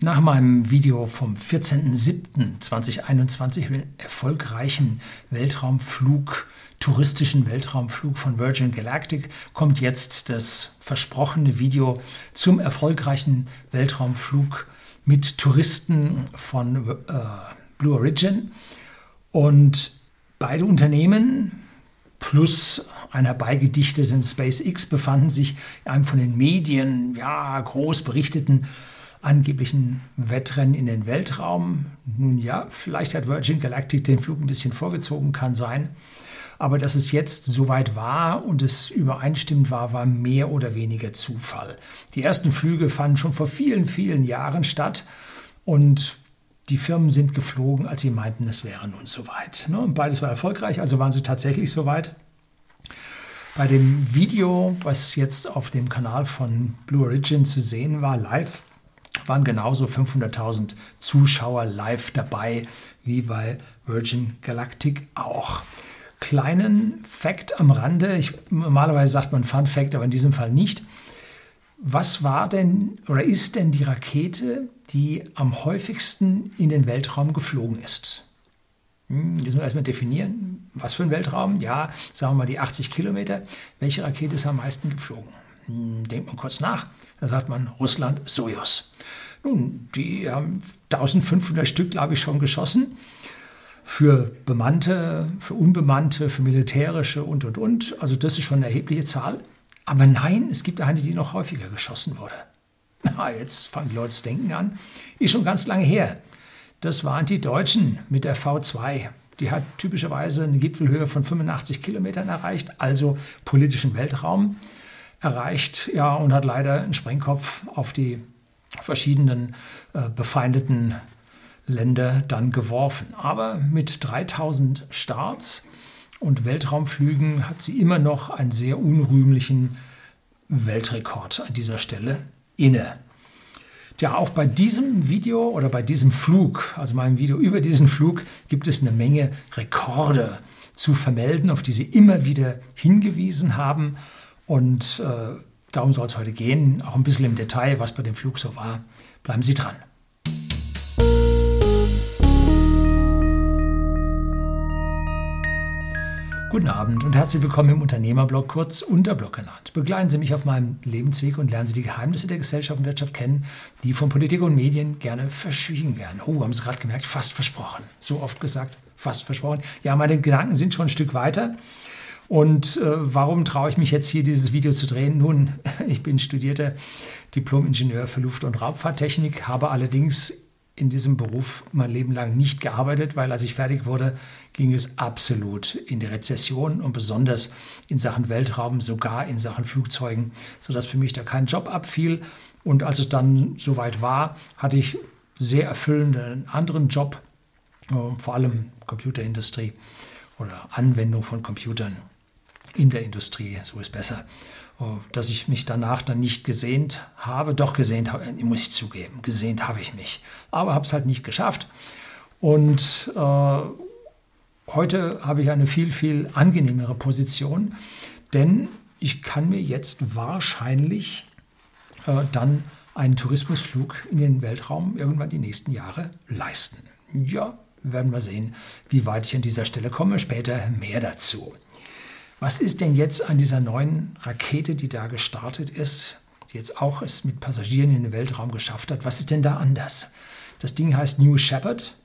Nach meinem Video vom 14.07.2021 den erfolgreichen Weltraumflug, touristischen Weltraumflug von Virgin Galactic, kommt jetzt das versprochene Video zum erfolgreichen Weltraumflug mit Touristen von äh, Blue Origin. Und beide Unternehmen plus einer beigedichteten SpaceX befanden sich in einem von den Medien ja, groß berichteten angeblichen Wettrennen in den Weltraum. Nun ja, vielleicht hat Virgin Galactic den Flug ein bisschen vorgezogen, kann sein. Aber dass es jetzt soweit war und es übereinstimmend war, war mehr oder weniger Zufall. Die ersten Flüge fanden schon vor vielen, vielen Jahren statt und die Firmen sind geflogen, als sie meinten, es wäre nun soweit. Ne, beides war erfolgreich, also waren sie tatsächlich soweit. Bei dem Video, was jetzt auf dem Kanal von Blue Origin zu sehen war, live, waren genauso 500.000 Zuschauer live dabei wie bei Virgin Galactic auch. Kleinen Fact am Rande, ich, normalerweise sagt man Fun Fact, aber in diesem Fall nicht. Was war denn oder ist denn die Rakete, die am häufigsten in den Weltraum geflogen ist? Hm, das müssen wir erstmal definieren. Was für ein Weltraum? Ja, sagen wir mal die 80 Kilometer. Welche Rakete ist am meisten geflogen? Hm, denkt man kurz nach. Da sagt man Russland Sojus. Nun, die haben 1500 Stück, glaube ich, schon geschossen. Für bemannte, für unbemannte, für militärische und, und, und. Also das ist schon eine erhebliche Zahl. Aber nein, es gibt eine, die noch häufiger geschossen wurde. Na, jetzt fangen die Leute zu denken an. Ist schon ganz lange her. Das waren die Deutschen mit der V2. Die hat typischerweise eine Gipfelhöhe von 85 Kilometern erreicht, also politischen Weltraum erreicht, ja, und hat leider einen Sprengkopf auf die verschiedenen äh, befeindeten Länder dann geworfen. Aber mit 3000 Starts und Weltraumflügen hat sie immer noch einen sehr unrühmlichen Weltrekord an dieser Stelle inne. Ja, auch bei diesem Video oder bei diesem Flug, also meinem Video über diesen Flug, gibt es eine Menge Rekorde zu vermelden, auf die Sie immer wieder hingewiesen haben. Und äh, darum soll es heute gehen, auch ein bisschen im Detail, was bei dem Flug so war. Bleiben Sie dran. Guten Abend und herzlich willkommen im Unternehmerblog, kurz Unterblog genannt. Begleiten Sie mich auf meinem Lebensweg und lernen Sie die Geheimnisse der Gesellschaft und Wirtschaft kennen, die von Politik und Medien gerne verschwiegen werden. Oh, haben Sie gerade gemerkt, fast versprochen. So oft gesagt, fast versprochen. Ja, meine Gedanken sind schon ein Stück weiter. Und äh, warum traue ich mich jetzt hier dieses Video zu drehen? Nun, ich bin studierter Diplom-Ingenieur für Luft- und Raumfahrttechnik, habe allerdings in diesem Beruf mein Leben lang nicht gearbeitet, weil als ich fertig wurde, ging es absolut in die Rezession und besonders in Sachen Weltraum, sogar in Sachen Flugzeugen, sodass für mich da kein Job abfiel. Und als es dann soweit war, hatte ich sehr erfüllenden anderen Job, äh, vor allem Computerindustrie oder Anwendung von Computern in der Industrie, so ist besser. Oh, dass ich mich danach dann nicht gesehnt habe, doch gesehnt habe, muss ich zugeben, gesehnt habe ich mich, aber habe es halt nicht geschafft. Und äh, heute habe ich eine viel, viel angenehmere Position, denn ich kann mir jetzt wahrscheinlich äh, dann einen Tourismusflug in den Weltraum irgendwann die nächsten Jahre leisten. Ja, werden wir sehen, wie weit ich an dieser Stelle komme. Später mehr dazu. Was ist denn jetzt an dieser neuen Rakete, die da gestartet ist, die jetzt auch es mit Passagieren in den Weltraum geschafft hat, was ist denn da anders? Das Ding heißt New Shepard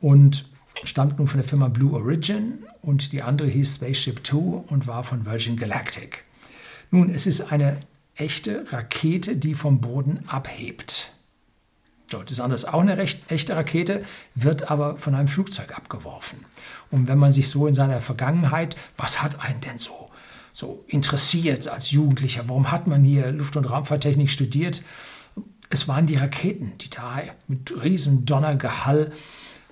und stammt nun von der Firma Blue Origin und die andere hieß Spaceship Two und war von Virgin Galactic. Nun, es ist eine echte Rakete, die vom Boden abhebt. Andere ist auch eine recht echte Rakete, wird aber von einem Flugzeug abgeworfen. Und wenn man sich so in seiner Vergangenheit, was hat einen denn so, so interessiert als Jugendlicher? Warum hat man hier Luft- und Raumfahrttechnik studiert? Es waren die Raketen, die da mit riesen Donnergehall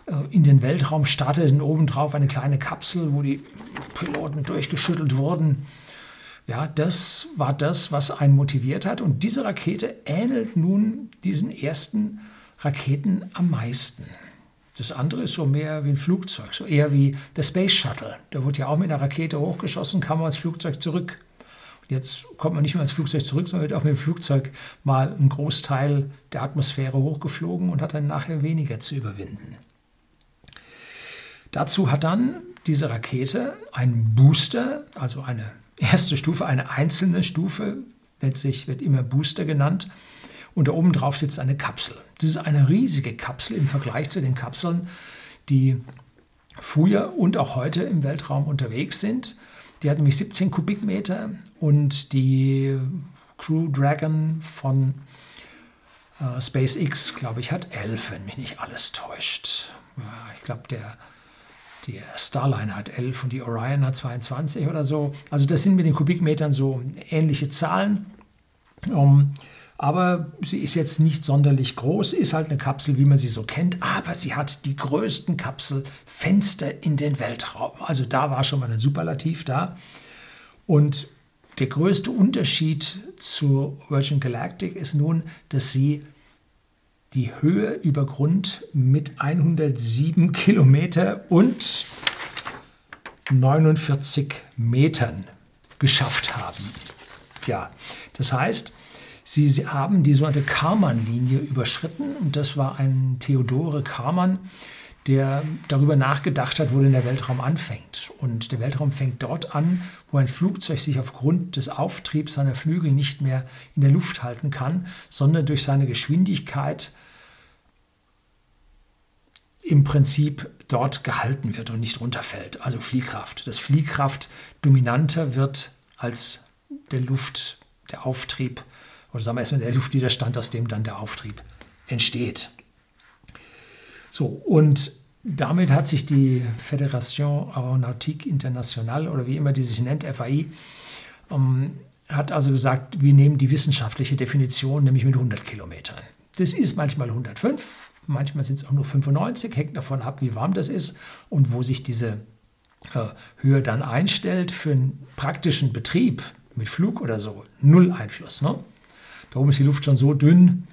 äh, in den Weltraum starteten, obendrauf eine kleine Kapsel, wo die Piloten durchgeschüttelt wurden. Ja, das war das, was einen motiviert hat. Und diese Rakete ähnelt nun diesen ersten Raketen am meisten. Das andere ist so mehr wie ein Flugzeug, so eher wie der Space Shuttle. Der wurde ja auch mit einer Rakete hochgeschossen, kam als Flugzeug zurück. Jetzt kommt man nicht mehr ins Flugzeug zurück, sondern wird auch mit dem Flugzeug mal einen Großteil der Atmosphäre hochgeflogen und hat dann nachher weniger zu überwinden. Dazu hat dann diese Rakete einen Booster, also eine erste Stufe, eine einzelne Stufe, letztlich wird immer Booster genannt, und da oben drauf sitzt eine Kapsel. Das ist eine riesige Kapsel im Vergleich zu den Kapseln, die früher und auch heute im Weltraum unterwegs sind. Die hat nämlich 17 Kubikmeter und die Crew Dragon von äh, SpaceX, glaube ich, hat 11, wenn mich nicht alles täuscht. Ja, ich glaube, der, der Starliner hat 11 und die Orion hat 22 oder so. Also das sind mit den Kubikmetern so ähnliche Zahlen. Um, aber sie ist jetzt nicht sonderlich groß, ist halt eine Kapsel, wie man sie so kennt, aber sie hat die größten Kapselfenster in den Weltraum. Also da war schon mal ein Superlativ da. Und der größte Unterschied zu Virgin Galactic ist nun, dass sie die Höhe über Grund mit 107 Kilometer und 49 Metern geschafft haben. Ja, das heißt, Sie haben die sogenannte Karman-Linie überschritten und das war ein Theodore Karman, der darüber nachgedacht hat, wo denn der Weltraum anfängt. Und der Weltraum fängt dort an, wo ein Flugzeug sich aufgrund des Auftriebs seiner Flügel nicht mehr in der Luft halten kann, sondern durch seine Geschwindigkeit im Prinzip dort gehalten wird und nicht runterfällt. Also Fliehkraft. Das Fliehkraft dominanter wird als der Luft, der Auftrieb oder sagen wir erstmal der Luftwiderstand, aus dem dann der Auftrieb entsteht. So, und damit hat sich die Fédération Aeronautique Internationale oder wie immer die sich nennt, FAI, ähm, hat also gesagt, wir nehmen die wissenschaftliche Definition, nämlich mit 100 Kilometern. Das ist manchmal 105, manchmal sind es auch nur 95, hängt davon ab, wie warm das ist und wo sich diese äh, Höhe dann einstellt. Für einen praktischen Betrieb mit Flug oder so, null Einfluss. Ne? Da oben ist die Luft schon so dünn.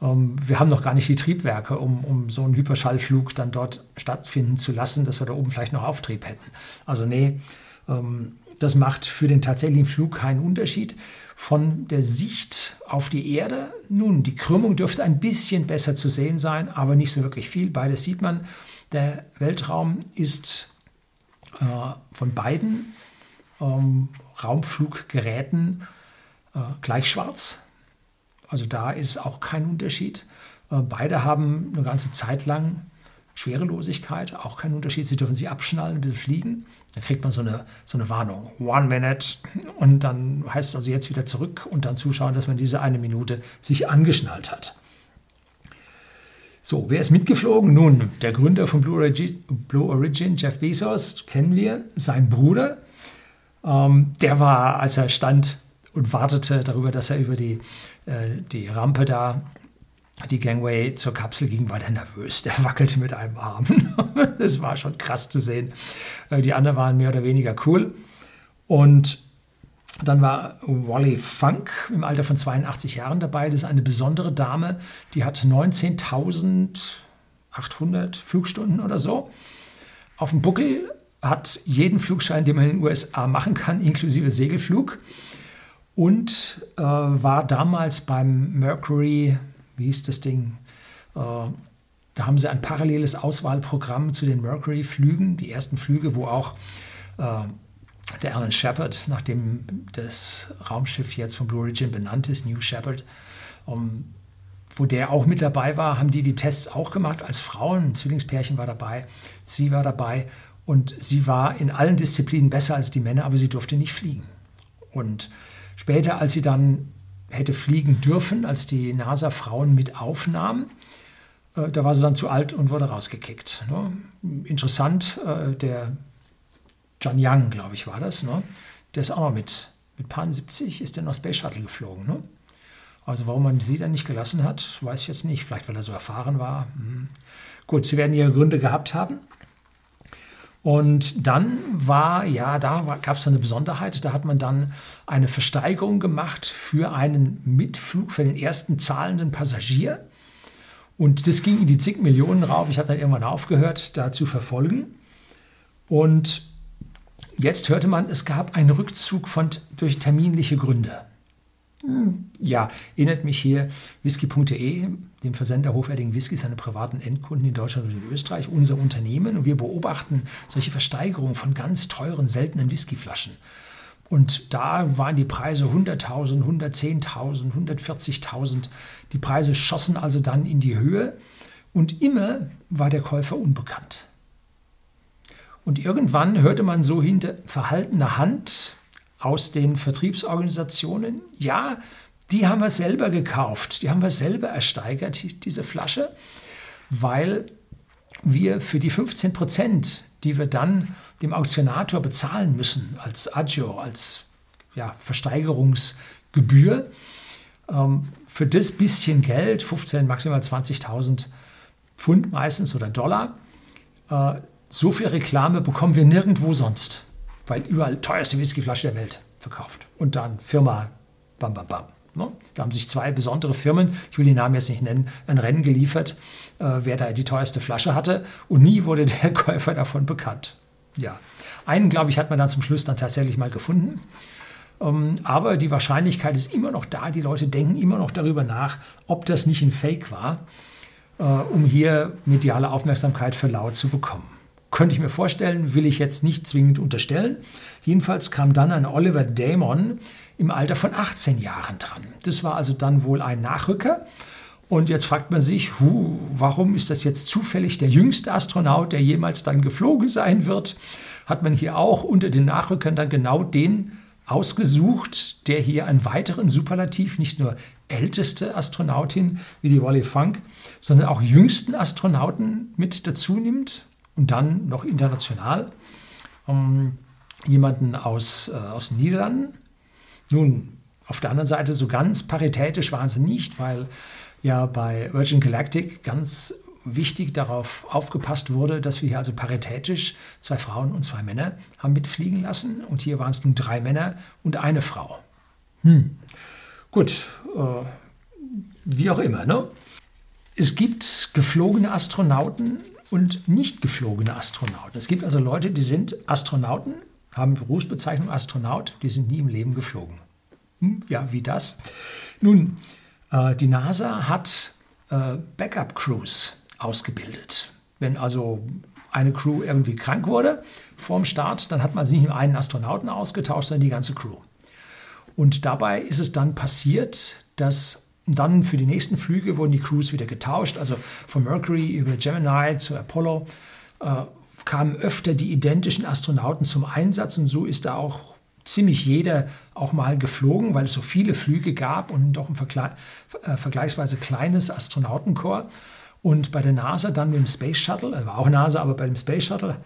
Ähm, wir haben noch gar nicht die Triebwerke, um, um so einen Hyperschallflug dann dort stattfinden zu lassen, dass wir da oben vielleicht noch Auftrieb hätten. Also nee, ähm, das macht für den tatsächlichen Flug keinen Unterschied. Von der Sicht auf die Erde, nun, die Krümmung dürfte ein bisschen besser zu sehen sein, aber nicht so wirklich viel. Beides sieht man. Der Weltraum ist äh, von beiden ähm, Raumfluggeräten äh, gleich schwarz. Also da ist auch kein Unterschied. Äh, beide haben eine ganze Zeit lang Schwerelosigkeit, auch kein Unterschied. Sie dürfen sich abschnallen, bisschen fliegen. Dann kriegt man so eine, so eine Warnung, one minute. Und dann heißt es also jetzt wieder zurück und dann zuschauen, dass man diese eine Minute sich angeschnallt hat. So, wer ist mitgeflogen? Nun, der Gründer von Blue Origin, Blue Origin Jeff Bezos, kennen wir. Sein Bruder, ähm, der war, als er stand und wartete darüber, dass er über die äh, die Rampe da, die Gangway zur Kapsel ging, war der nervös. Der wackelte mit einem Arm. das war schon krass zu sehen. Äh, die anderen waren mehr oder weniger cool. Und dann war Wally Funk im Alter von 82 Jahren dabei. Das ist eine besondere Dame, die hat 19.800 Flugstunden oder so auf dem Buckel, hat jeden Flugschein, den man in den USA machen kann, inklusive Segelflug und äh, war damals beim Mercury, wie hieß das Ding? Äh, da haben sie ein paralleles Auswahlprogramm zu den Mercury-Flügen, die ersten Flüge, wo auch äh, der Alan Shepard, nachdem das Raumschiff jetzt von Blue Origin benannt ist, New Shepard, um, wo der auch mit dabei war, haben die die Tests auch gemacht als Frauen. Ein Zwillingspärchen war dabei, sie war dabei und sie war in allen Disziplinen besser als die Männer, aber sie durfte nicht fliegen. Und Später, als sie dann hätte fliegen dürfen, als die NASA Frauen mit aufnahm, äh, da war sie dann zu alt und wurde rausgekickt. Ne? Interessant, äh, der John Young, glaube ich, war das. Ne? Der ist auch noch mit, mit Pan 70 ist der noch Space Shuttle geflogen. Ne? Also warum man sie dann nicht gelassen hat, weiß ich jetzt nicht. Vielleicht, weil er so erfahren war. Hm. Gut, sie werden ihre Gründe gehabt haben. Und dann war, ja, da gab es eine Besonderheit, da hat man dann eine Versteigerung gemacht für einen Mitflug für den ersten zahlenden Passagier. Und das ging in die zig Millionen rauf. Ich habe dann irgendwann aufgehört, da zu verfolgen. Und jetzt hörte man, es gab einen Rückzug von, durch terminliche Gründe. Ja, erinnert mich hier whisky.de, dem Versender hochwertigen Whiskys, seine privaten Endkunden in Deutschland und in Österreich, unser Unternehmen. Und wir beobachten solche Versteigerungen von ganz teuren, seltenen Whiskyflaschen. Und da waren die Preise 100.000, 110.000, 140.000. Die Preise schossen also dann in die Höhe und immer war der Käufer unbekannt. Und irgendwann hörte man so hinter verhaltener Hand aus den Vertriebsorganisationen, ja, die haben wir selber gekauft, die haben wir selber ersteigert, diese Flasche, weil wir für die 15 Prozent, die wir dann dem Auktionator bezahlen müssen als Agio, als ja, Versteigerungsgebühr, ähm, für das bisschen Geld, 15, maximal 20.000 Pfund meistens oder Dollar, äh, so viel Reklame bekommen wir nirgendwo sonst, weil überall teuerste Whiskyflasche der Welt verkauft. Und dann Firma, bam, bam, bam. Ne? Da haben sich zwei besondere Firmen, ich will die Namen jetzt nicht nennen, ein Rennen geliefert, äh, wer da die teuerste Flasche hatte. Und nie wurde der Käufer davon bekannt. Ja, einen, glaube ich, hat man dann zum Schluss dann tatsächlich mal gefunden. Ähm, aber die Wahrscheinlichkeit ist immer noch da. Die Leute denken immer noch darüber nach, ob das nicht ein Fake war, äh, um hier mediale Aufmerksamkeit für laut zu bekommen. Könnte ich mir vorstellen, will ich jetzt nicht zwingend unterstellen. Jedenfalls kam dann ein Oliver Damon im Alter von 18 Jahren dran. Das war also dann wohl ein Nachrücker. Und jetzt fragt man sich, hu, warum ist das jetzt zufällig der jüngste Astronaut, der jemals dann geflogen sein wird? Hat man hier auch unter den Nachrückern dann genau den ausgesucht, der hier einen weiteren Superlativ, nicht nur älteste Astronautin wie die Wally Funk, sondern auch jüngsten Astronauten mit dazu nimmt und dann noch international ähm, jemanden aus, äh, aus den Niederlanden. Nun, auf der anderen Seite, so ganz paritätisch waren sie nicht, weil ja bei Virgin Galactic ganz wichtig darauf aufgepasst wurde, dass wir hier also paritätisch zwei Frauen und zwei Männer haben mitfliegen lassen. Und hier waren es nun drei Männer und eine Frau. Hm. Gut, äh, wie auch immer. Ne? Es gibt geflogene Astronauten und nicht geflogene Astronauten. Es gibt also Leute, die sind Astronauten, haben Berufsbezeichnung Astronaut, die sind nie im Leben geflogen. Hm, ja, wie das? Nun, äh, die NASA hat äh, Backup-Crews ausgebildet. Wenn also eine Crew irgendwie krank wurde vorm Start, dann hat man nicht nur einen Astronauten ausgetauscht, sondern die ganze Crew. Und dabei ist es dann passiert, dass dann für die nächsten Flüge wurden die Crews wieder getauscht. Also von Mercury über Gemini zu Apollo äh, kamen öfter die identischen Astronauten zum Einsatz und so ist da auch ziemlich jeder auch mal geflogen, weil es so viele Flüge gab und doch ein Vergle äh, vergleichsweise kleines Astronautenkorps. Und bei der NASA dann mit dem Space Shuttle, also war auch NASA, aber bei dem Space Shuttle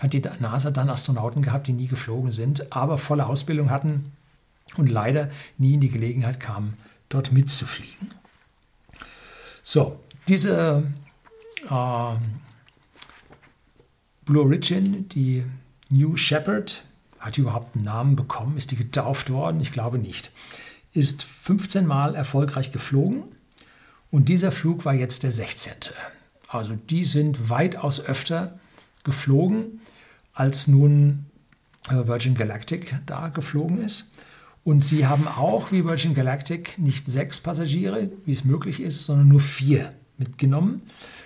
hat die NASA dann Astronauten gehabt, die nie geflogen sind, aber volle Ausbildung hatten und leider nie in die Gelegenheit kamen, dort mitzufliegen. So, diese äh, Blue Origin, die New Shepard, hat die überhaupt einen Namen bekommen? Ist die getauft worden? Ich glaube nicht. Ist 15 Mal erfolgreich geflogen und dieser Flug war jetzt der 16. Also die sind weitaus öfter geflogen, als nun äh, Virgin Galactic da geflogen ist. Und sie haben auch, wie Virgin Galactic, nicht sechs Passagiere, wie es möglich ist, sondern nur vier mitgenommen,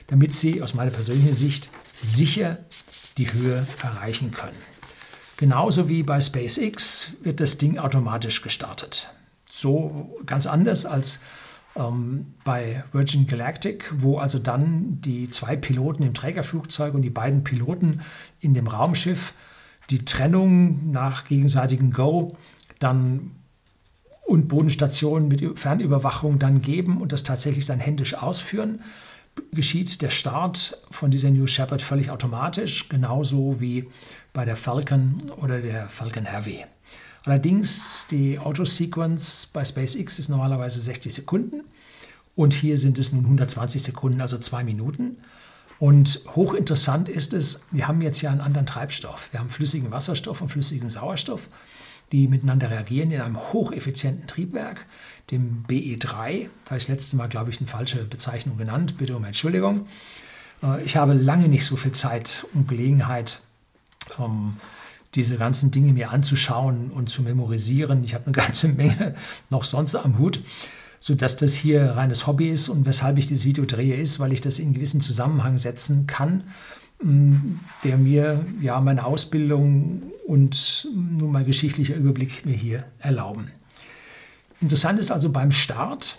damit sie aus meiner persönlichen Sicht sicher die Höhe erreichen können. Genauso wie bei SpaceX wird das Ding automatisch gestartet. So ganz anders als ähm, bei Virgin Galactic, wo also dann die zwei Piloten im Trägerflugzeug und die beiden Piloten in dem Raumschiff die Trennung nach gegenseitigem Go dann und Bodenstationen mit Fernüberwachung dann geben und das tatsächlich dann händisch ausführen, geschieht der Start von dieser New Shepard völlig automatisch, genauso wie bei der Falcon oder der Falcon Heavy. Allerdings die Autosequence bei SpaceX ist normalerweise 60 Sekunden und hier sind es nun 120 Sekunden, also zwei Minuten. Und hochinteressant ist es, wir haben jetzt ja einen anderen Treibstoff. Wir haben flüssigen Wasserstoff und flüssigen Sauerstoff die miteinander reagieren in einem hocheffizienten Triebwerk, dem BE3. Da habe ich das letzte Mal, glaube ich, eine falsche Bezeichnung genannt. Bitte um Entschuldigung. Äh, ich habe lange nicht so viel Zeit und Gelegenheit, ähm, diese ganzen Dinge mir anzuschauen und zu memorisieren. Ich habe eine ganze Menge noch sonst am Hut, sodass das hier reines Hobby ist. Und weshalb ich dieses Video drehe, ist, weil ich das in gewissen Zusammenhang setzen kann, der mir ja meine Ausbildung und nun mein geschichtlicher Überblick mir hier erlauben. Interessant ist also beim Start,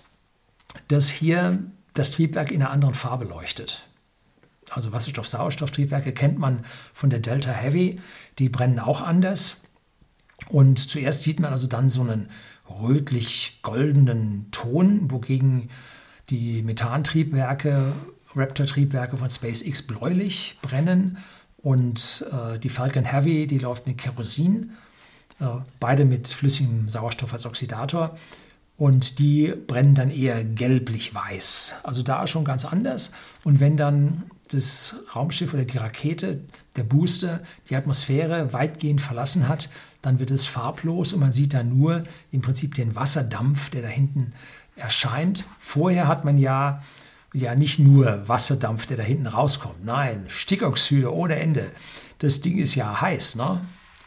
dass hier das Triebwerk in einer anderen Farbe leuchtet also Wasserstoff-Sauerstoff-Triebwerke, kennt man von der Delta Heavy. Die brennen auch anders. Und zuerst sieht man also dann so einen rötlich-goldenen Ton, wogegen die Methantriebwerke, Raptor-Triebwerke von SpaceX bläulich brennen. Und äh, die Falcon Heavy, die läuft mit Kerosin, äh, beide mit flüssigem Sauerstoff als Oxidator. Und die brennen dann eher gelblich-weiß. Also da schon ganz anders. Und wenn dann das Raumschiff oder die Rakete, der Booster, die Atmosphäre weitgehend verlassen hat, dann wird es farblos und man sieht da nur im Prinzip den Wasserdampf, der da hinten erscheint. Vorher hat man ja, ja nicht nur Wasserdampf, der da hinten rauskommt. Nein, Stickoxide ohne Ende. Das Ding ist ja heiß. Ne?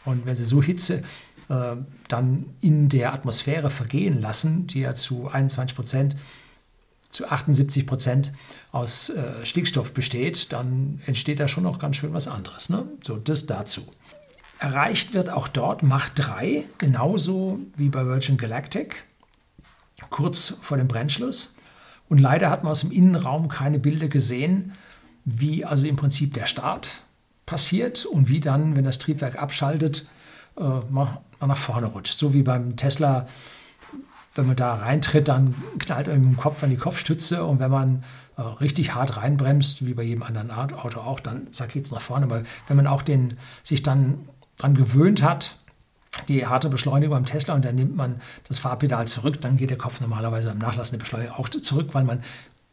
Und wenn Sie so Hitze äh, dann in der Atmosphäre vergehen lassen, die ja zu 21 Prozent zu 78 Prozent aus äh, Stickstoff besteht, dann entsteht da schon noch ganz schön was anderes. Ne? So, das dazu. Erreicht wird auch dort Mach 3, genauso wie bei Virgin Galactic, kurz vor dem Brennschluss. Und leider hat man aus dem Innenraum keine Bilder gesehen, wie also im Prinzip der Start passiert und wie dann, wenn das Triebwerk abschaltet, äh, man nach vorne rutscht. So wie beim Tesla wenn man da reintritt, dann knallt einem im Kopf an die Kopfstütze und wenn man äh, richtig hart reinbremst, wie bei jedem anderen Auto auch, dann zack geht's nach vorne. Aber wenn man auch den, sich dann daran gewöhnt hat, die harte Beschleunigung beim Tesla und dann nimmt man das Fahrpedal zurück, dann geht der Kopf normalerweise beim Nachlassen der Beschleunigung auch zurück, weil man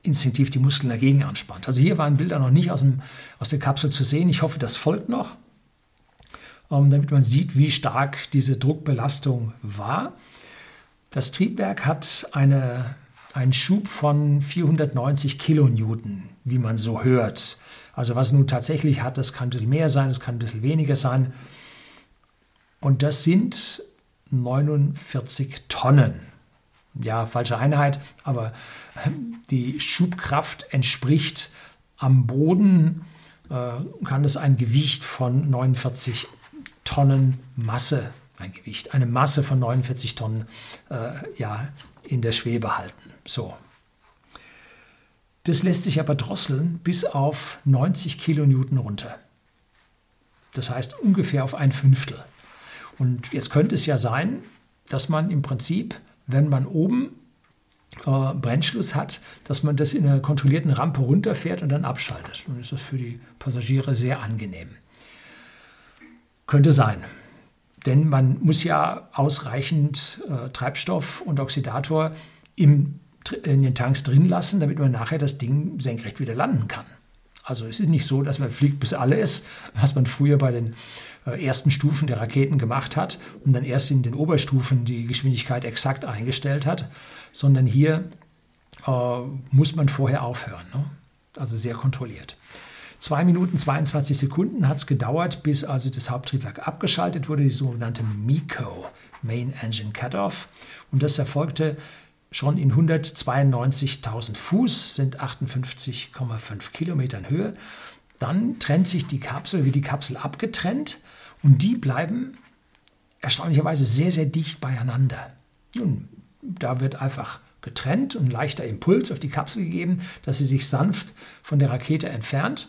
instinktiv die Muskeln dagegen anspannt. Also hier waren Bilder noch nicht aus, dem, aus der Kapsel zu sehen. Ich hoffe, das folgt noch, ähm, damit man sieht, wie stark diese Druckbelastung war. Das Triebwerk hat eine, einen Schub von 490 Kilonewton, wie man so hört. Also was nun tatsächlich hat, das kann ein bisschen mehr sein, es kann ein bisschen weniger sein. Und das sind 49 Tonnen. Ja, falsche Einheit, aber die Schubkraft entspricht am Boden, äh, kann das ein Gewicht von 49 Tonnen Masse ein Gewicht, eine Masse von 49 Tonnen äh, ja, in der Schwebe halten. So. Das lässt sich aber drosseln bis auf 90 Kilonewton runter. Das heißt ungefähr auf ein Fünftel. Und jetzt könnte es ja sein, dass man im Prinzip, wenn man oben äh, Brennschluss hat, dass man das in einer kontrollierten Rampe runterfährt und dann abschaltet. Dann ist das für die Passagiere sehr angenehm. Könnte sein. Denn man muss ja ausreichend äh, Treibstoff und Oxidator im, in den Tanks drin lassen, damit man nachher das Ding senkrecht wieder landen kann. Also es ist nicht so, dass man fliegt, bis alle ist, was man früher bei den ersten Stufen der Raketen gemacht hat und dann erst in den Oberstufen die Geschwindigkeit exakt eingestellt hat, sondern hier äh, muss man vorher aufhören. Ne? Also sehr kontrolliert. 2 Minuten 22 Sekunden hat es gedauert, bis also das Haupttriebwerk abgeschaltet wurde, die sogenannte MECO, Main Engine Cutoff. Und das erfolgte schon in 192.000 Fuß, sind 58,5 Kilometer in Höhe. Dann trennt sich die Kapsel, wie die Kapsel abgetrennt und die bleiben erstaunlicherweise sehr, sehr dicht beieinander. Nun, da wird einfach getrennt und leichter Impuls auf die Kapsel gegeben, dass sie sich sanft von der Rakete entfernt.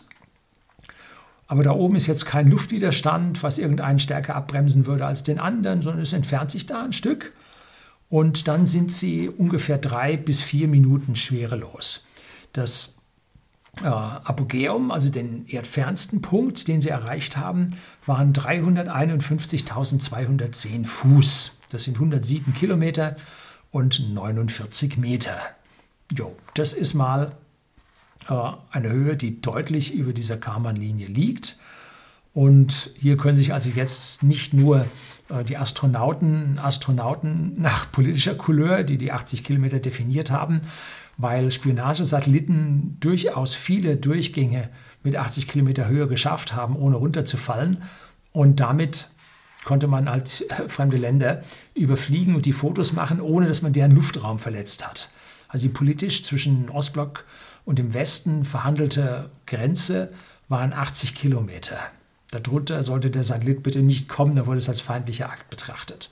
Aber da oben ist jetzt kein Luftwiderstand, was irgendeinen stärker abbremsen würde als den anderen, sondern es entfernt sich da ein Stück. Und dann sind sie ungefähr drei bis vier Minuten schwerelos. Das äh, Apogäum, also den erdfernsten Punkt, den sie erreicht haben, waren 351.210 Fuß. Das sind 107 Kilometer und 49 Meter. Jo, das ist mal äh, eine Höhe, die deutlich über dieser Karman-Linie liegt. Und hier können sich also jetzt nicht nur äh, die Astronauten, Astronauten nach politischer Couleur, die die 80 Kilometer definiert haben, weil Spionagesatelliten durchaus viele Durchgänge mit 80 Kilometer Höhe geschafft haben, ohne runterzufallen und damit konnte man halt fremde Länder überfliegen und die Fotos machen, ohne dass man deren Luftraum verletzt hat. Also die politisch zwischen Ostblock und dem Westen verhandelte Grenze waren 80 Kilometer. Darunter sollte der Satellit bitte nicht kommen, da wurde es als feindlicher Akt betrachtet.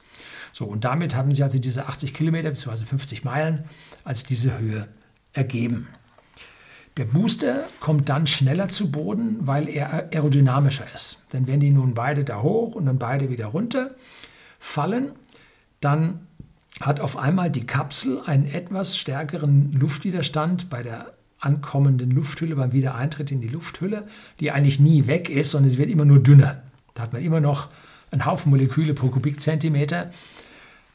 So, und damit haben sie also diese 80 Kilometer bzw. 50 Meilen als diese Höhe ergeben. Der Booster kommt dann schneller zu Boden, weil er aerodynamischer ist. Denn wenn die nun beide da hoch und dann beide wieder runter fallen, dann hat auf einmal die Kapsel einen etwas stärkeren Luftwiderstand bei der ankommenden Lufthülle, beim Wiedereintritt in die Lufthülle, die eigentlich nie weg ist, sondern sie wird immer nur dünner. Da hat man immer noch einen Haufen Moleküle pro Kubikzentimeter.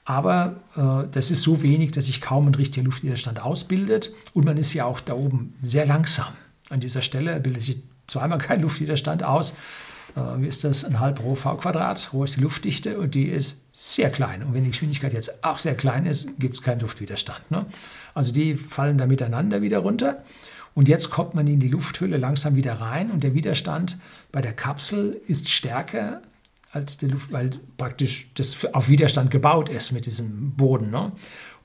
Aber äh, das ist so wenig, dass sich kaum ein richtiger Luftwiderstand ausbildet. Und man ist ja auch da oben sehr langsam. An dieser Stelle bildet sich zweimal kein Luftwiderstand aus. Äh, wie ist das? Ein halb Rho V Quadrat. Rho ist die Luftdichte und die ist sehr klein. Und wenn die Geschwindigkeit jetzt auch sehr klein ist, gibt es keinen Luftwiderstand. Ne? Also die fallen da miteinander wieder runter. Und jetzt kommt man in die Lufthülle langsam wieder rein und der Widerstand bei der Kapsel ist stärker als die Luft, weil praktisch das auf Widerstand gebaut ist mit diesem Boden. Ne?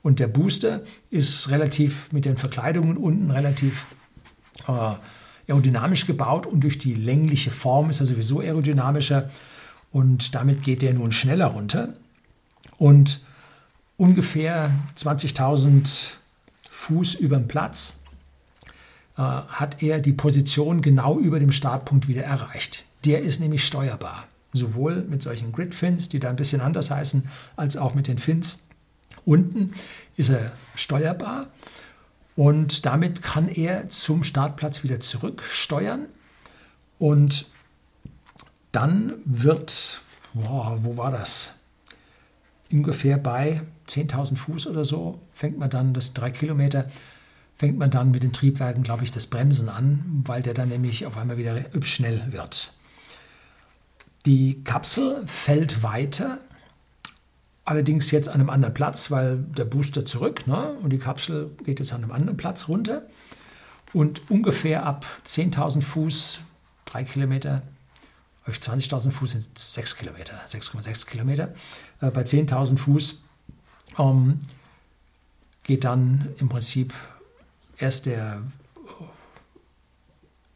Und der Booster ist relativ mit den Verkleidungen unten relativ äh, aerodynamisch gebaut und durch die längliche Form ist er sowieso aerodynamischer und damit geht er nun schneller runter. Und ungefähr 20.000 Fuß über dem Platz äh, hat er die Position genau über dem Startpunkt wieder erreicht. Der ist nämlich steuerbar sowohl mit solchen Grid-Fins, die da ein bisschen anders heißen, als auch mit den Fins. Unten ist er steuerbar und damit kann er zum Startplatz wieder zurücksteuern und dann wird, boah, wo war das? Ungefähr bei 10.000 Fuß oder so fängt man dann, das drei Kilometer, fängt man dann mit den Triebwerken, glaube ich, das Bremsen an, weil der dann nämlich auf einmal wieder hübsch schnell wird. Die Kapsel fällt weiter, allerdings jetzt an einem anderen Platz, weil der Booster zurück ne? und die Kapsel geht jetzt an einem anderen Platz runter. Und ungefähr ab 10.000 Fuß, 3 Kilometer, 20.000 Fuß sind 6 Kilometer, 6,6 Kilometer. Äh, bei 10.000 Fuß ähm, geht dann im Prinzip erst der äh,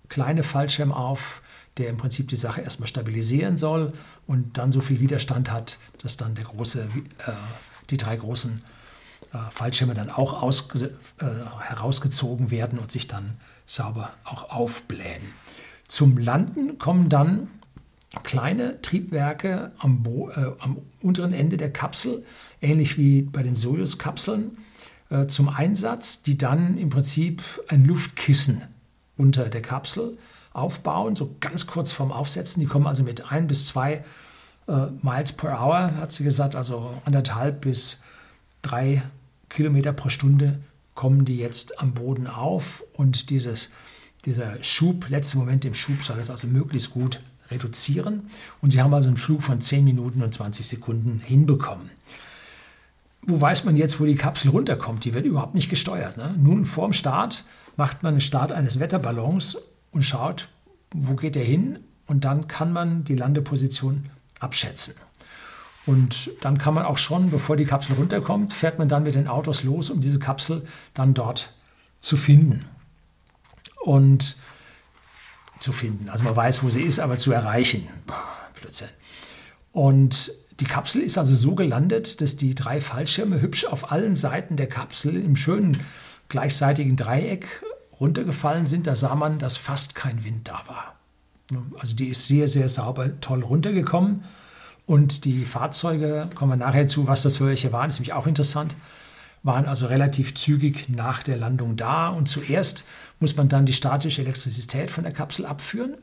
kleine Fallschirm auf, der im Prinzip die Sache erstmal stabilisieren soll und dann so viel Widerstand hat, dass dann der große, äh, die drei großen äh, Fallschirme dann auch aus, äh, herausgezogen werden und sich dann sauber auch aufblähen. Zum Landen kommen dann kleine Triebwerke am, Bo äh, am unteren Ende der Kapsel, ähnlich wie bei den Soyuz-Kapseln, äh, zum Einsatz, die dann im Prinzip ein Luftkissen unter der Kapsel aufbauen, so ganz kurz vorm Aufsetzen. Die kommen also mit ein bis zwei äh, Miles per Hour, hat sie gesagt, also anderthalb bis drei Kilometer pro Stunde kommen die jetzt am Boden auf und dieses, dieser Schub, letzter Moment im Schub soll das also möglichst gut reduzieren und sie haben also einen Flug von 10 Minuten und 20 Sekunden hinbekommen. Wo weiß man jetzt, wo die Kapsel runterkommt? Die wird überhaupt nicht gesteuert. Ne? Nun, vorm Start macht man einen Start eines Wetterballons und schaut, wo geht er hin und dann kann man die Landeposition abschätzen. Und dann kann man auch schon, bevor die Kapsel runterkommt, fährt man dann mit den Autos los, um diese Kapsel dann dort zu finden. Und zu finden. Also man weiß, wo sie ist, aber zu erreichen. Blödsinn. Und die Kapsel ist also so gelandet, dass die drei Fallschirme hübsch auf allen Seiten der Kapsel im schönen gleichseitigen Dreieck runtergefallen sind, da sah man, dass fast kein Wind da war. Also die ist sehr, sehr sauber, toll runtergekommen. Und die Fahrzeuge, kommen wir nachher zu, was das für welche waren, ist nämlich auch interessant, waren also relativ zügig nach der Landung da. Und zuerst muss man dann die statische Elektrizität von der Kapsel abführen,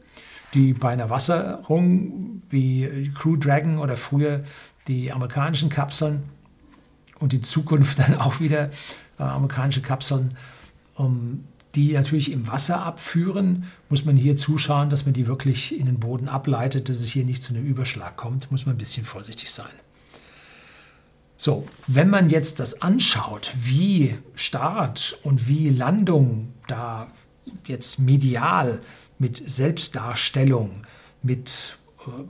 die bei einer Wasserung wie Crew Dragon oder früher die amerikanischen Kapseln und in Zukunft dann auch wieder äh, amerikanische Kapseln um, die natürlich im Wasser abführen, muss man hier zuschauen, dass man die wirklich in den Boden ableitet, dass es hier nicht zu einem Überschlag kommt, muss man ein bisschen vorsichtig sein. So, wenn man jetzt das anschaut, wie Start und wie Landung da jetzt medial mit Selbstdarstellung, mit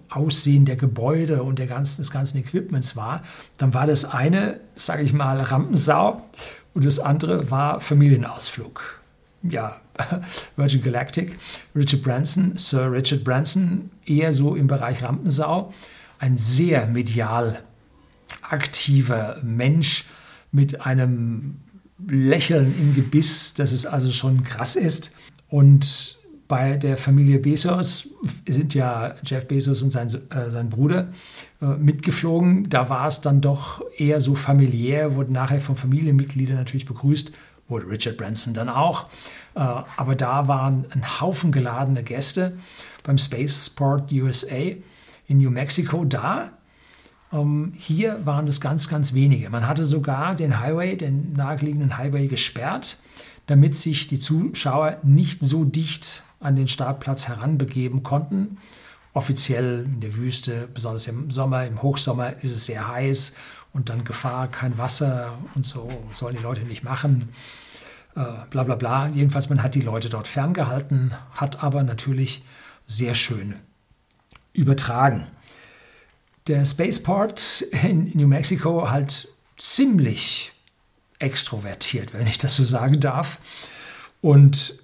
Aussehen der Gebäude und der ganzen, des ganzen Equipments war, dann war das eine, sage ich mal, Rampensau und das andere war Familienausflug. Ja, Virgin Galactic, Richard Branson, Sir Richard Branson, eher so im Bereich Rampensau, ein sehr medial aktiver Mensch mit einem Lächeln im Gebiss, dass es also schon krass ist. Und bei der Familie Bezos sind ja Jeff Bezos und sein, äh, sein Bruder äh, mitgeflogen. Da war es dann doch eher so familiär, wurde nachher von Familienmitgliedern natürlich begrüßt, wurde Richard Branson dann auch. Äh, aber da waren ein Haufen geladene Gäste beim Spaceport USA in New Mexico da. Ähm, hier waren es ganz, ganz wenige. Man hatte sogar den Highway, den nahegelegenen Highway gesperrt, damit sich die Zuschauer nicht so dicht an den Startplatz heranbegeben konnten. Offiziell in der Wüste, besonders im Sommer, im Hochsommer ist es sehr heiß und dann Gefahr, kein Wasser und so sollen die Leute nicht machen. Äh, bla bla bla. Jedenfalls, man hat die Leute dort ferngehalten, hat aber natürlich sehr schön übertragen. Der Spaceport in New Mexico halt ziemlich extrovertiert, wenn ich das so sagen darf. Und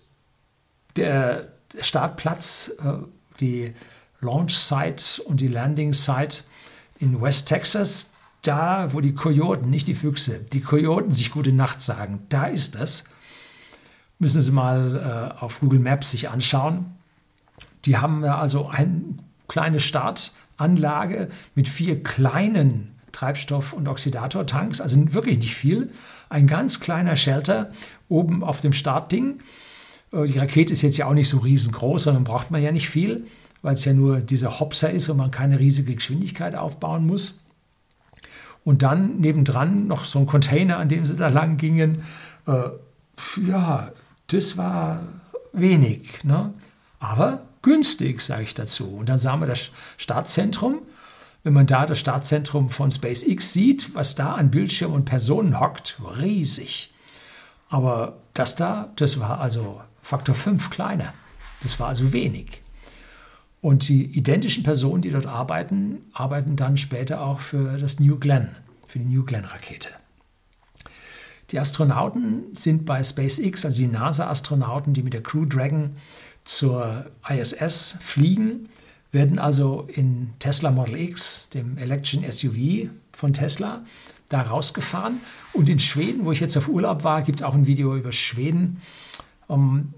der Startplatz, äh, die Launch Site und die Landing Site in West Texas, da, wo die Kojoten, nicht die Füchse, die Kojoten sich gute Nacht sagen, da ist das. Müssen Sie mal äh, auf Google Maps sich anschauen. Die haben also eine kleine Startanlage mit vier kleinen Treibstoff- und Oxidatortanks, also wirklich nicht viel. Ein ganz kleiner Shelter oben auf dem Startding äh, die Rakete ist jetzt ja auch nicht so riesengroß, sondern braucht man ja nicht viel, weil es ja nur dieser Hopser ist und man keine riesige Geschwindigkeit aufbauen muss. Und dann nebendran noch so ein Container, an dem sie da lang gingen. Äh, ja, das war wenig, ne? aber günstig, sage ich dazu. Und dann sahen wir das Startzentrum. Wenn man da das Startzentrum von SpaceX sieht, was da an Bildschirm und Personen hockt, riesig. Aber das da, das war also Faktor 5 kleiner. Das war also wenig. Und die identischen Personen, die dort arbeiten, arbeiten dann später auch für das New Glenn, für die New Glenn-Rakete. Die Astronauten sind bei SpaceX, also die NASA-Astronauten, die mit der Crew Dragon zur ISS fliegen, werden also in Tesla Model X, dem Election SUV von Tesla, da rausgefahren. Und in Schweden, wo ich jetzt auf Urlaub war, gibt es auch ein Video über Schweden. Um,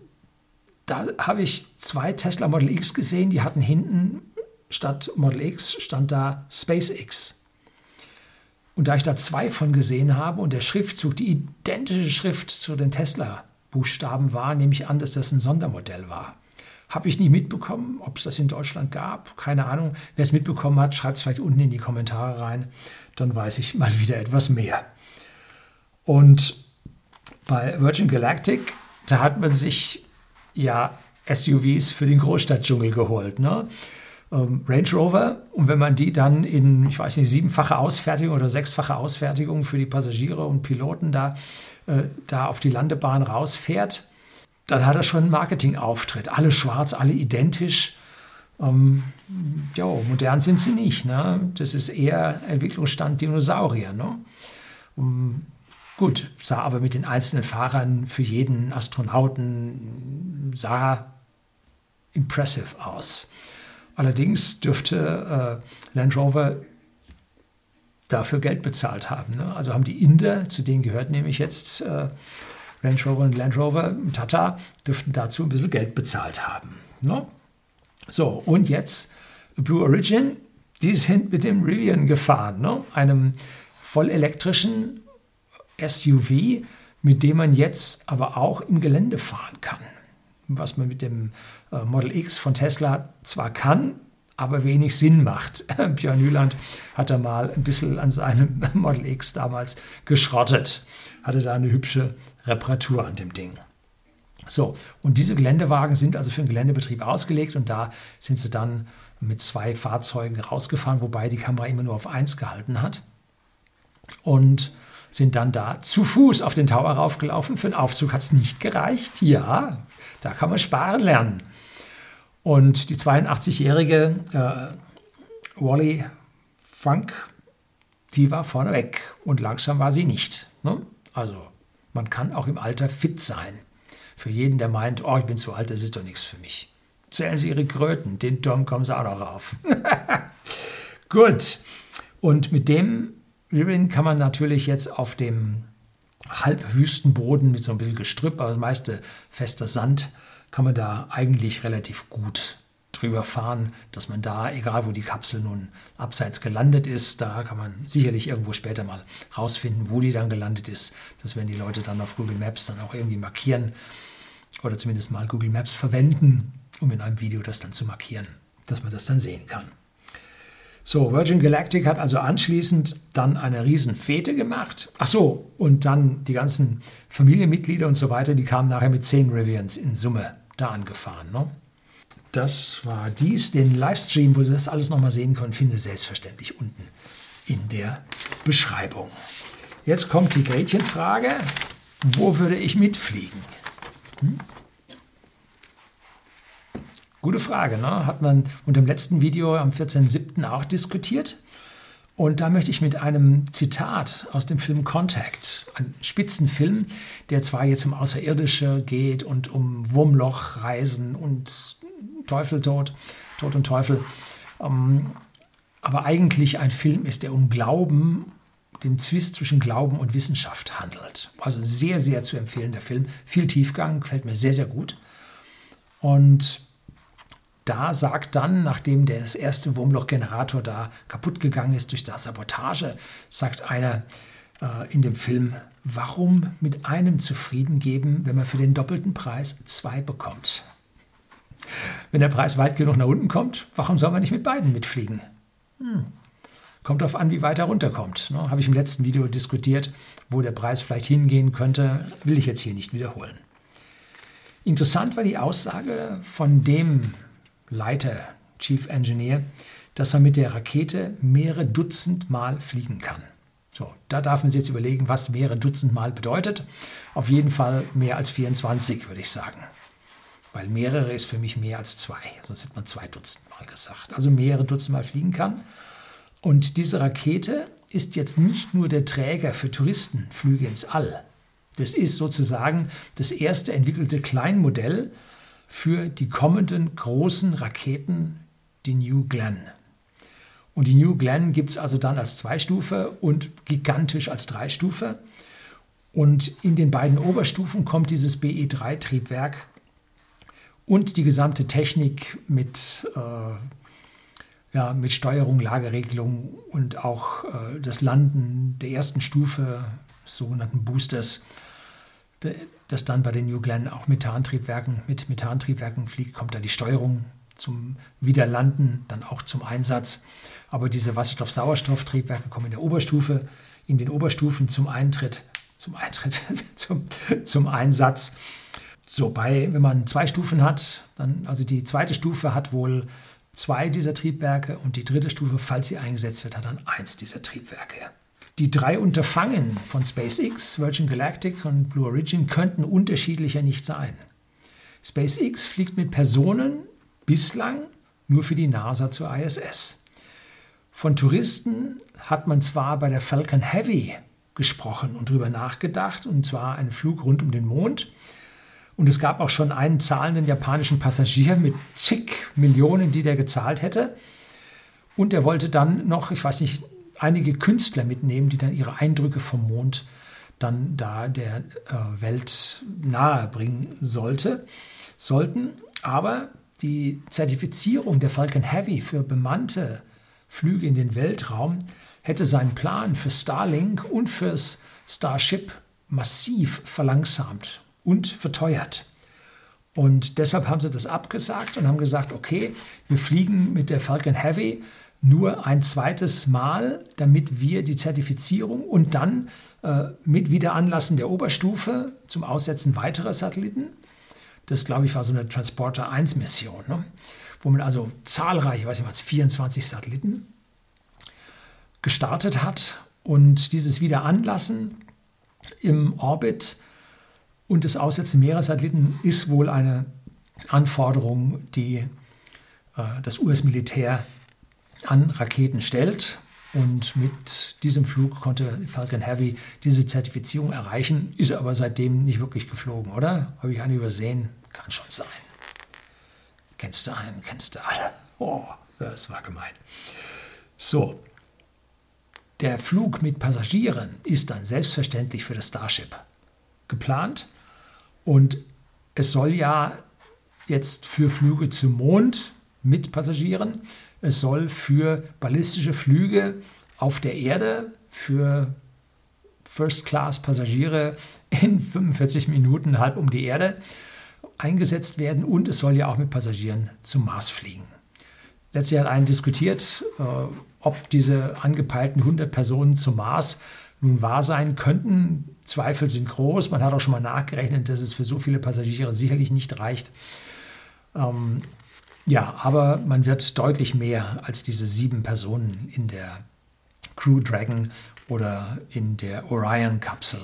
da habe ich zwei Tesla Model X gesehen, die hatten hinten statt Model X stand da SpaceX. Und da ich da zwei von gesehen habe und der Schriftzug die identische Schrift zu den Tesla-Buchstaben war, nehme ich an, dass das ein Sondermodell war. Habe ich nicht mitbekommen, ob es das in Deutschland gab. Keine Ahnung. Wer es mitbekommen hat, schreibt es vielleicht unten in die Kommentare rein. Dann weiß ich mal wieder etwas mehr. Und bei Virgin Galactic, da hat man sich ja SUVs für den Großstadtdschungel geholt. Ne? Ähm, Range Rover und wenn man die dann in, ich weiß nicht, siebenfache Ausfertigung oder sechsfache Ausfertigung für die Passagiere und Piloten da, äh, da auf die Landebahn rausfährt, dann hat er schon einen Marketingauftritt. Alle schwarz, alle identisch. Ähm, ja, modern sind sie nicht. Ne? Das ist eher Entwicklungsstand Dinosaurier. Ne? Um, Gut, sah aber mit den einzelnen Fahrern für jeden Astronauten sah impressive aus. Allerdings dürfte äh, Land Rover dafür Geld bezahlt haben. Ne? Also haben die Inder, zu denen gehört nämlich jetzt äh, Range Rover und Land Rover, Tata, dürften dazu ein bisschen Geld bezahlt haben. Ne? So, und jetzt Blue Origin, die sind mit dem Rivian gefahren, ne? einem vollelektrischen SUV, mit dem man jetzt aber auch im Gelände fahren kann. Was man mit dem äh, Model X von Tesla zwar kann, aber wenig Sinn macht. Björn Nyland hat da mal ein bisschen an seinem Model X damals geschrottet, hatte da eine hübsche Reparatur an dem Ding. So, und diese Geländewagen sind also für den Geländebetrieb ausgelegt und da sind sie dann mit zwei Fahrzeugen rausgefahren, wobei die Kamera immer nur auf eins gehalten hat. Und sind dann da zu Fuß auf den Tower raufgelaufen. Für den Aufzug hat es nicht gereicht. Ja, da kann man sparen lernen. Und die 82-jährige äh, Wally Funk, die war vorneweg und langsam war sie nicht. Ne? Also man kann auch im Alter fit sein. Für jeden, der meint, oh, ich bin zu alt, das ist doch nichts für mich. Zählen Sie Ihre Kröten, den Turm kommen Sie auch noch rauf. Gut. Und mit dem Ririn kann man natürlich jetzt auf dem Halbwüstenboden mit so ein bisschen Gestrüpp, aber das meiste fester Sand, kann man da eigentlich relativ gut drüber fahren, dass man da, egal wo die Kapsel nun abseits gelandet ist, da kann man sicherlich irgendwo später mal rausfinden, wo die dann gelandet ist. Das werden die Leute dann auf Google Maps dann auch irgendwie markieren oder zumindest mal Google Maps verwenden, um in einem Video das dann zu markieren, dass man das dann sehen kann. So, Virgin Galactic hat also anschließend dann eine riesen Fete gemacht. Ach so, und dann die ganzen Familienmitglieder und so weiter, die kamen nachher mit zehn Rivians in Summe da angefahren. Ne? Das war dies. Den Livestream, wo Sie das alles nochmal sehen können, finden Sie selbstverständlich unten in der Beschreibung. Jetzt kommt die Gretchenfrage. Wo würde ich mitfliegen? Hm? Gute Frage, ne? hat man unter dem letzten Video am 14.07. auch diskutiert. Und da möchte ich mit einem Zitat aus dem Film Contact, ein Spitzenfilm, der zwar jetzt um Außerirdische geht und um Wurmlochreisen und Teufel, Tod, und Teufel, ähm, aber eigentlich ein Film ist, der um Glauben, den Zwist zwischen Glauben und Wissenschaft handelt. Also sehr, sehr zu empfehlender Film. Viel Tiefgang, gefällt mir sehr, sehr gut. Und da sagt dann, nachdem das erste Wurmloch-Generator da kaputt gegangen ist durch das Sabotage, sagt einer äh, in dem Film, warum mit einem zufrieden geben, wenn man für den doppelten Preis zwei bekommt? Wenn der Preis weit genug nach unten kommt, warum soll man nicht mit beiden mitfliegen? Hm. Kommt darauf an, wie weit er runterkommt. Ne? Habe ich im letzten Video diskutiert, wo der Preis vielleicht hingehen könnte, will ich jetzt hier nicht wiederholen. Interessant war die Aussage von dem Leiter, Chief Engineer, dass man mit der Rakete mehrere Dutzend Mal fliegen kann. So, da darf man sich jetzt überlegen, was mehrere Dutzend Mal bedeutet. Auf jeden Fall mehr als 24, würde ich sagen. Weil mehrere ist für mich mehr als zwei. Sonst hätte man zwei Dutzend Mal gesagt. Also mehrere Dutzend Mal fliegen kann. Und diese Rakete ist jetzt nicht nur der Träger für Touristenflüge ins All. Das ist sozusagen das erste entwickelte Kleinmodell für die kommenden großen Raketen, die New Glenn. Und die New Glenn gibt es also dann als Zweistufe und gigantisch als Dreistufe. Und in den beiden Oberstufen kommt dieses BE3-Triebwerk und die gesamte Technik mit, äh, ja, mit Steuerung, Lageregelung und auch äh, das Landen der ersten Stufe, sogenannten Boosters, das dann bei den New Glenn auch Methantriebwerken, mit Methantriebwerken fliegt, kommt da die Steuerung zum Wiederlanden dann auch zum Einsatz. Aber diese Wasserstoff-Sauerstoff-Triebwerke kommen in der Oberstufe, in den Oberstufen zum Eintritt, zum Eintritt, zum, zum Einsatz. So, bei, wenn man zwei Stufen hat, dann, also die zweite Stufe hat wohl zwei dieser Triebwerke und die dritte Stufe, falls sie eingesetzt wird, hat dann eins dieser Triebwerke. Die drei Unterfangen von SpaceX, Virgin Galactic und Blue Origin könnten unterschiedlicher nicht sein. SpaceX fliegt mit Personen bislang nur für die NASA zur ISS. Von Touristen hat man zwar bei der Falcon Heavy gesprochen und darüber nachgedacht, und zwar einen Flug rund um den Mond. Und es gab auch schon einen zahlenden japanischen Passagier mit zig Millionen, die der gezahlt hätte. Und er wollte dann noch, ich weiß nicht, einige Künstler mitnehmen, die dann ihre Eindrücke vom Mond dann da der äh, Welt nahe bringen sollte, sollten. Aber die Zertifizierung der Falcon Heavy für bemannte Flüge in den Weltraum hätte seinen Plan für Starlink und fürs Starship massiv verlangsamt und verteuert. Und deshalb haben sie das abgesagt und haben gesagt, okay, wir fliegen mit der Falcon Heavy nur ein zweites Mal, damit wir die Zertifizierung und dann äh, mit Wiederanlassen der Oberstufe zum Aussetzen weiterer Satelliten, das glaube ich war so eine Transporter 1 Mission, ne? wo man also zahlreiche, weiß ich mal, 24 Satelliten gestartet hat und dieses Wiederanlassen im Orbit und das Aussetzen mehrerer Satelliten ist wohl eine Anforderung, die äh, das US-Militär an Raketen stellt. Und mit diesem Flug konnte Falcon Heavy diese Zertifizierung erreichen, ist aber seitdem nicht wirklich geflogen, oder? Habe ich einen übersehen? Kann schon sein. Kennst du einen, kennst du alle. Oh, das war gemein. So, der Flug mit Passagieren ist dann selbstverständlich für das Starship geplant und es soll ja jetzt für Flüge zum Mond mit Passagieren es soll für ballistische Flüge auf der Erde für First-Class-Passagiere in 45 Minuten halb um die Erde eingesetzt werden und es soll ja auch mit Passagieren zum Mars fliegen. Letztlich hat einen diskutiert, äh, ob diese angepeilten 100 Personen zum Mars nun wahr sein könnten. Zweifel sind groß. Man hat auch schon mal nachgerechnet, dass es für so viele Passagiere sicherlich nicht reicht. Ähm, ja, aber man wird deutlich mehr als diese sieben Personen in der Crew Dragon oder in der Orion-Kapsel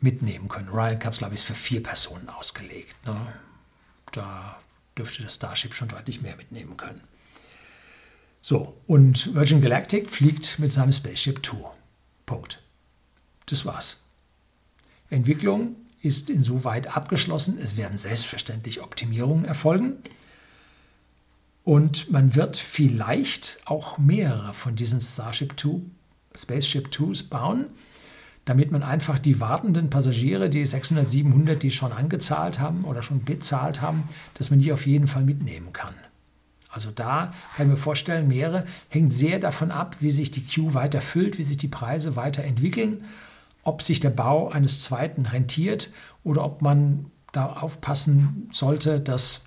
mitnehmen können. Orion-Kapsel habe ich für vier Personen ausgelegt. Ne? Da dürfte das Starship schon deutlich mehr mitnehmen können. So, und Virgin Galactic fliegt mit seinem Spaceship Two. Punkt. Das war's. Entwicklung ist insoweit abgeschlossen. Es werden selbstverständlich Optimierungen erfolgen. Und man wird vielleicht auch mehrere von diesen Starship 2, Spaceship 2s bauen, damit man einfach die wartenden Passagiere, die 600, 700, die schon angezahlt haben oder schon bezahlt haben, dass man die auf jeden Fall mitnehmen kann. Also da kann ich mir vorstellen, mehrere hängt sehr davon ab, wie sich die Queue weiter füllt, wie sich die Preise weiterentwickeln, ob sich der Bau eines zweiten rentiert oder ob man da aufpassen sollte, dass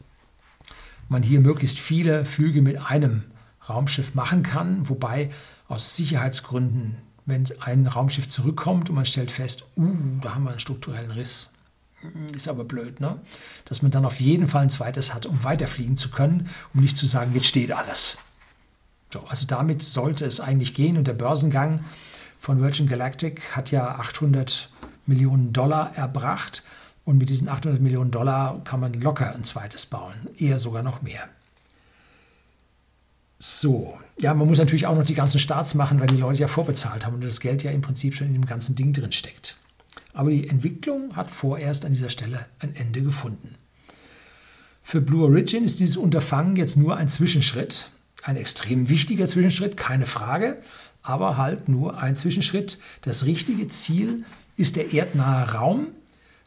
man hier möglichst viele Flüge mit einem Raumschiff machen kann, wobei aus Sicherheitsgründen, wenn ein Raumschiff zurückkommt und man stellt fest, uh, da haben wir einen strukturellen Riss, hm, ist aber blöd, ne? dass man dann auf jeden Fall ein zweites hat, um weiterfliegen zu können, um nicht zu sagen, jetzt steht alles. So, also damit sollte es eigentlich gehen und der Börsengang von Virgin Galactic hat ja 800 Millionen Dollar erbracht. Und mit diesen 800 Millionen Dollar kann man locker ein zweites bauen, eher sogar noch mehr. So, ja, man muss natürlich auch noch die ganzen Starts machen, weil die Leute ja vorbezahlt haben und das Geld ja im Prinzip schon in dem ganzen Ding drin steckt. Aber die Entwicklung hat vorerst an dieser Stelle ein Ende gefunden. Für Blue Origin ist dieses Unterfangen jetzt nur ein Zwischenschritt, ein extrem wichtiger Zwischenschritt, keine Frage, aber halt nur ein Zwischenschritt. Das richtige Ziel ist der erdnahe Raum,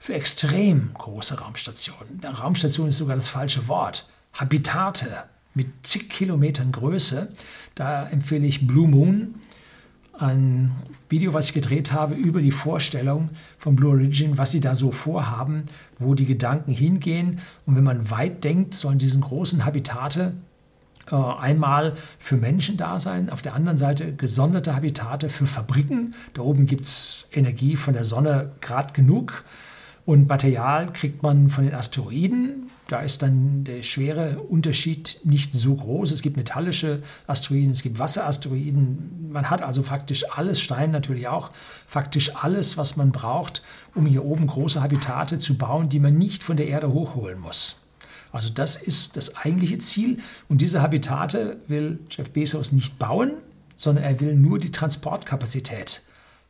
für extrem große Raumstationen. Eine Raumstation ist sogar das falsche Wort. Habitate mit zig Kilometern Größe. Da empfehle ich Blue Moon, ein Video, was ich gedreht habe über die Vorstellung von Blue Origin, was sie da so vorhaben, wo die Gedanken hingehen. Und wenn man weit denkt, sollen diese großen Habitate einmal für Menschen da sein, auf der anderen Seite gesonderte Habitate für Fabriken. Da oben gibt es Energie von der Sonne gerade genug. Und Material kriegt man von den Asteroiden. Da ist dann der schwere Unterschied nicht so groß. Es gibt metallische Asteroiden, es gibt Wasserasteroiden. Man hat also faktisch alles, Stein natürlich auch, faktisch alles, was man braucht, um hier oben große Habitate zu bauen, die man nicht von der Erde hochholen muss. Also das ist das eigentliche Ziel. Und diese Habitate will Jeff Bezos nicht bauen, sondern er will nur die Transportkapazität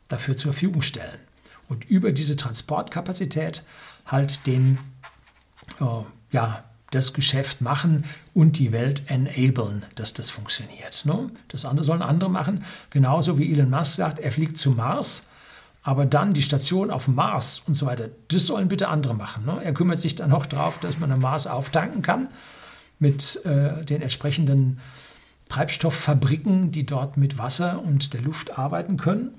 dafür zur Verfügung stellen und über diese Transportkapazität halt den, äh, ja, das Geschäft machen und die Welt enablen, dass das funktioniert. Ne? Das andere sollen andere machen. Genauso wie Elon Musk sagt, er fliegt zum Mars, aber dann die Station auf Mars und so weiter, das sollen bitte andere machen. Ne? Er kümmert sich dann auch darauf, dass man am Mars auftanken kann mit äh, den entsprechenden Treibstofffabriken, die dort mit Wasser und der Luft arbeiten können.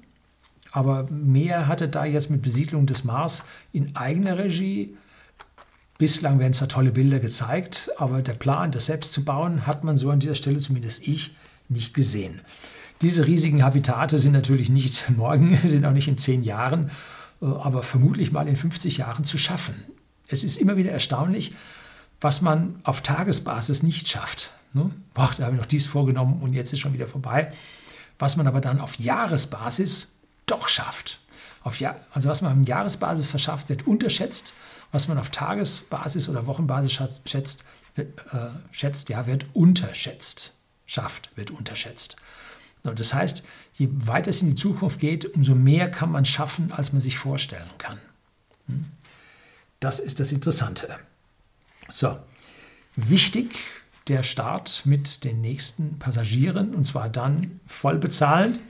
Aber mehr hatte da jetzt mit Besiedlung des Mars in eigener Regie. Bislang werden zwar tolle Bilder gezeigt, aber der Plan, das selbst zu bauen, hat man so an dieser Stelle, zumindest ich, nicht gesehen. Diese riesigen Habitate sind natürlich nicht morgen, sind auch nicht in zehn Jahren, äh, aber vermutlich mal in 50 Jahren zu schaffen. Es ist immer wieder erstaunlich, was man auf Tagesbasis nicht schafft. Ne? Boah, da habe ich noch dies vorgenommen und jetzt ist schon wieder vorbei. Was man aber dann auf Jahresbasis doch schafft. Jahr, also was man auf Jahresbasis verschafft, wird unterschätzt. Was man auf Tagesbasis oder Wochenbasis schätzt, wird, äh, schätzt, ja, wird unterschätzt. Schafft, wird unterschätzt. Das heißt, je weiter es in die Zukunft geht, umso mehr kann man schaffen, als man sich vorstellen kann. Hm? Das ist das Interessante. So, wichtig der Start mit den nächsten Passagieren und zwar dann voll bezahlt.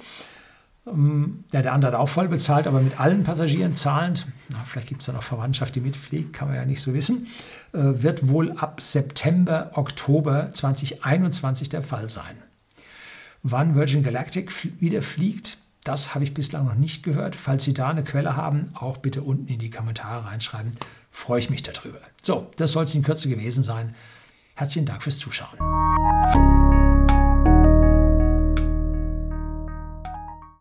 Ähm, ja, der andere hat auch voll bezahlt, aber mit allen Passagieren zahlend. Na, vielleicht gibt es da noch Verwandtschaft, die mitfliegt, kann man ja nicht so wissen. Äh, wird wohl ab September, Oktober 2021 der Fall sein. Wann Virgin Galactic wieder fliegt, das habe ich bislang noch nicht gehört. Falls Sie da eine Quelle haben, auch bitte unten in die Kommentare reinschreiben. Freue ich mich darüber. So, das soll es in Kürze gewesen sein. Herzlichen Dank fürs Zuschauen.